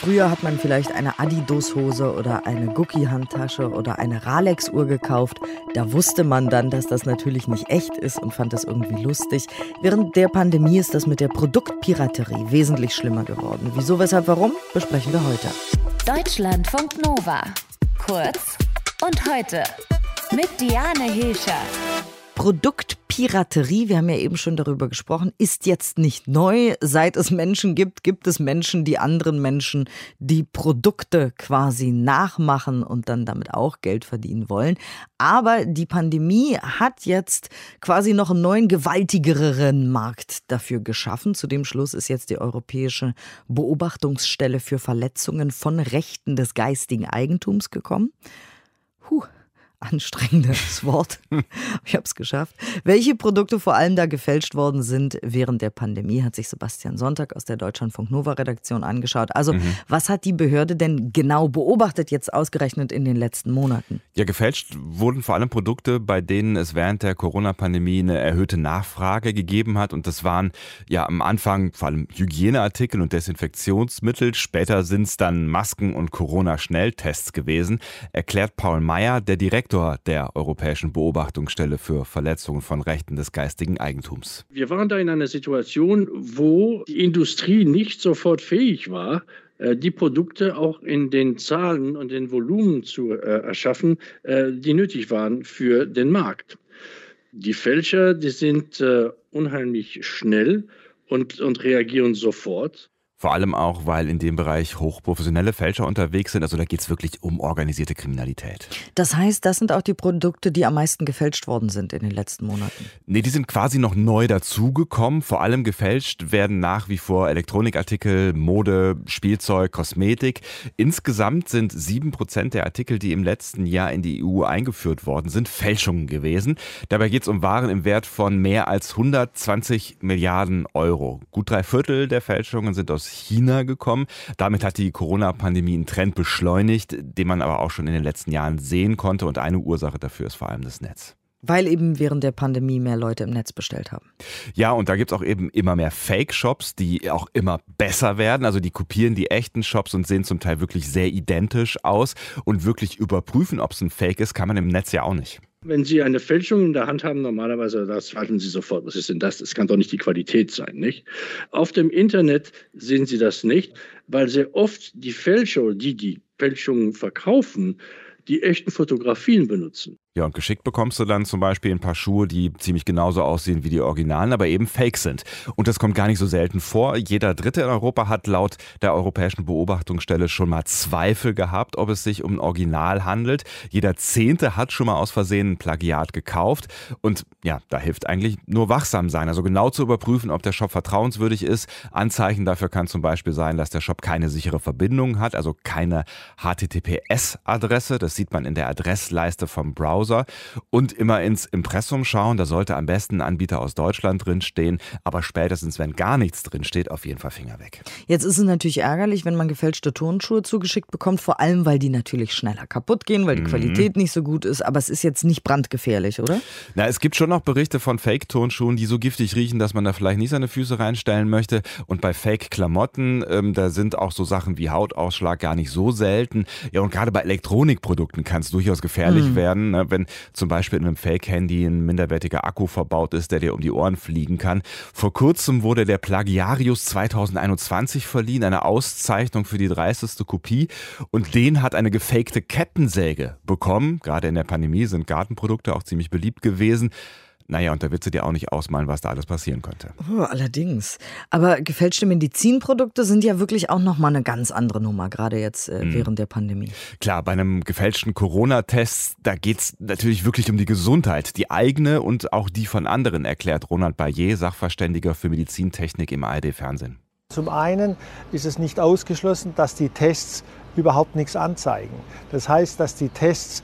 Früher hat man vielleicht eine Adidas-Hose oder eine Gucci-Handtasche oder eine Ralex-Uhr gekauft. Da wusste man dann, dass das natürlich nicht echt ist und fand das irgendwie lustig. Während der Pandemie ist das mit der Produktpiraterie wesentlich schlimmer geworden. Wieso, weshalb, warum? Besprechen wir heute. Deutschlandfunk Nova. Kurz und heute. Mit Diane Hilscher. Produktpiraterie, wir haben ja eben schon darüber gesprochen, ist jetzt nicht neu. Seit es Menschen gibt, gibt es Menschen, die anderen Menschen die Produkte quasi nachmachen und dann damit auch Geld verdienen wollen. Aber die Pandemie hat jetzt quasi noch einen neuen, gewaltigeren Markt dafür geschaffen. Zu dem Schluss ist jetzt die Europäische Beobachtungsstelle für Verletzungen von Rechten des geistigen Eigentums gekommen. Puh, anstrengendes Wort. Ich habe es geschafft. Welche Produkte vor allem da gefälscht worden sind während der Pandemie, hat sich Sebastian Sonntag aus der Deutschlandfunk Nova Redaktion angeschaut. Also, mhm. was hat die Behörde denn genau beobachtet jetzt ausgerechnet in den letzten Monaten? Ja, gefälscht wurden vor allem Produkte, bei denen es während der Corona-Pandemie eine erhöhte Nachfrage gegeben hat. Und das waren ja am Anfang vor allem Hygieneartikel und Desinfektionsmittel. Später sind es dann Masken und Corona-Schnelltests gewesen, erklärt Paul Meyer, der direkt Direktor der Europäischen Beobachtungsstelle für Verletzungen von Rechten des geistigen Eigentums. Wir waren da in einer Situation, wo die Industrie nicht sofort fähig war, äh, die Produkte auch in den Zahlen und den Volumen zu äh, erschaffen, äh, die nötig waren für den Markt. Die Fälscher, die sind unheimlich schnell und, und reagieren sofort. Vor allem auch, weil in dem Bereich hochprofessionelle Fälscher unterwegs sind. Also da geht es wirklich um organisierte Kriminalität. Das heißt, das sind auch die Produkte, die am meisten gefälscht worden sind in den letzten Monaten? Nee, die sind quasi noch neu dazugekommen. Vor allem gefälscht werden nach wie vor Elektronikartikel, Mode, Spielzeug, Kosmetik. Insgesamt sind sieben Prozent der Artikel, die im letzten Jahr in die EU eingeführt worden sind, Fälschungen gewesen. Dabei geht es um Waren im Wert von mehr als 120 Milliarden Euro. Gut drei Viertel der Fälschungen sind aus China gekommen. Damit hat die Corona-Pandemie einen Trend beschleunigt, den man aber auch schon in den letzten Jahren sehen konnte. Und eine Ursache dafür ist vor allem das Netz. Weil eben während der Pandemie mehr Leute im Netz bestellt haben. Ja, und da gibt es auch eben immer mehr Fake-Shops, die auch immer besser werden. Also die kopieren die echten Shops und sehen zum Teil wirklich sehr identisch aus. Und wirklich überprüfen, ob es ein Fake ist, kann man im Netz ja auch nicht. Wenn Sie eine Fälschung in der Hand haben, normalerweise da zweifeln Sie sofort, was ist denn das? Das kann doch nicht die Qualität sein, nicht? Auf dem Internet sehen Sie das nicht, weil sehr oft die Fälscher, die die Fälschungen verkaufen, die echten Fotografien benutzen. Ja, und geschickt bekommst du dann zum Beispiel ein paar Schuhe, die ziemlich genauso aussehen wie die Originalen, aber eben fake sind. Und das kommt gar nicht so selten vor. Jeder Dritte in Europa hat laut der Europäischen Beobachtungsstelle schon mal Zweifel gehabt, ob es sich um ein Original handelt. Jeder Zehnte hat schon mal aus Versehen ein Plagiat gekauft. Und ja, da hilft eigentlich nur wachsam sein. Also genau zu überprüfen, ob der Shop vertrauenswürdig ist. Anzeichen dafür kann zum Beispiel sein, dass der Shop keine sichere Verbindung hat, also keine HTTPS-Adresse. Das sieht man in der Adressleiste vom Browser. Browser und immer ins Impressum schauen. Da sollte am besten ein Anbieter aus Deutschland drinstehen, aber spätestens, wenn gar nichts drinsteht, auf jeden Fall Finger weg. Jetzt ist es natürlich ärgerlich, wenn man gefälschte Turnschuhe zugeschickt bekommt, vor allem, weil die natürlich schneller kaputt gehen, weil die mhm. Qualität nicht so gut ist, aber es ist jetzt nicht brandgefährlich, oder? Na, es gibt schon noch Berichte von Fake-Turnschuhen, die so giftig riechen, dass man da vielleicht nicht seine Füße reinstellen möchte. Und bei Fake-Klamotten, ähm, da sind auch so Sachen wie Hautausschlag gar nicht so selten. Ja, und gerade bei Elektronikprodukten kann es durchaus gefährlich mhm. werden, ne? Wenn zum Beispiel in einem Fake-Handy ein minderwertiger Akku verbaut ist, der dir um die Ohren fliegen kann. Vor kurzem wurde der Plagiarius 2021 verliehen, eine Auszeichnung für die dreisteste Kopie. Und den hat eine gefakte Kettensäge bekommen. Gerade in der Pandemie sind Gartenprodukte auch ziemlich beliebt gewesen. Naja, und da willst du dir auch nicht ausmalen, was da alles passieren könnte. Oh, allerdings. Aber gefälschte Medizinprodukte sind ja wirklich auch nochmal eine ganz andere Nummer, gerade jetzt äh, mhm. während der Pandemie. Klar, bei einem gefälschten Corona-Test, da geht es natürlich wirklich um die Gesundheit, die eigene und auch die von anderen, erklärt Ronald Bayer, Sachverständiger für Medizintechnik im ARD-Fernsehen. Zum einen ist es nicht ausgeschlossen, dass die Tests überhaupt nichts anzeigen. Das heißt, dass die Tests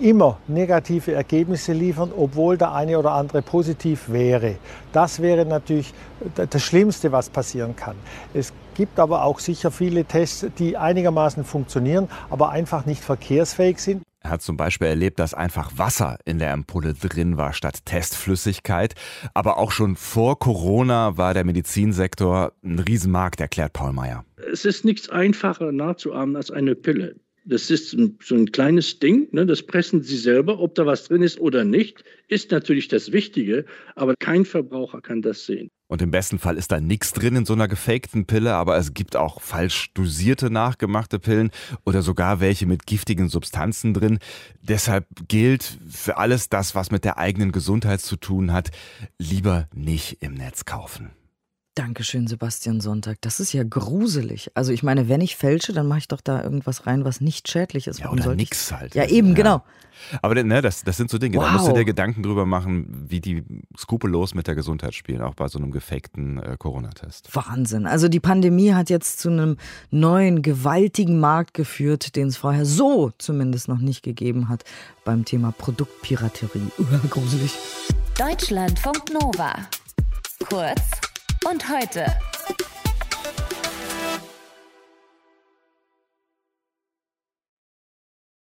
immer negative Ergebnisse liefern, obwohl der eine oder andere positiv wäre. Das wäre natürlich das Schlimmste, was passieren kann. Es gibt aber auch sicher viele Tests, die einigermaßen funktionieren, aber einfach nicht verkehrsfähig sind. Er hat zum Beispiel erlebt, dass einfach Wasser in der Ampulle drin war statt Testflüssigkeit. Aber auch schon vor Corona war der Medizinsektor ein Riesenmarkt, erklärt Paul Meyer. Es ist nichts einfacher nachzuahmen als eine Pille. Das ist so ein kleines Ding, ne? das pressen Sie selber. Ob da was drin ist oder nicht, ist natürlich das Wichtige, aber kein Verbraucher kann das sehen. Und im besten Fall ist da nichts drin in so einer gefakten Pille, aber es gibt auch falsch dosierte nachgemachte Pillen oder sogar welche mit giftigen Substanzen drin. Deshalb gilt für alles das, was mit der eigenen Gesundheit zu tun hat, lieber nicht im Netz kaufen. Dankeschön, Sebastian Sonntag. Das ist ja gruselig. Also ich meine, wenn ich fälsche, dann mache ich doch da irgendwas rein, was nicht schädlich ist. Ja, Warum oder nix halt. Ja, eben, ja. genau. Aber ne, das, das sind so Dinge, wow. da musst du dir Gedanken drüber machen, wie die skrupellos mit der Gesundheit spielen, auch bei so einem gefakten äh, Corona-Test. Wahnsinn. Also die Pandemie hat jetzt zu einem neuen, gewaltigen Markt geführt, den es vorher so zumindest noch nicht gegeben hat beim Thema Produktpiraterie. Gruselig. Deutschlandfunk Nova. Kurz und heute.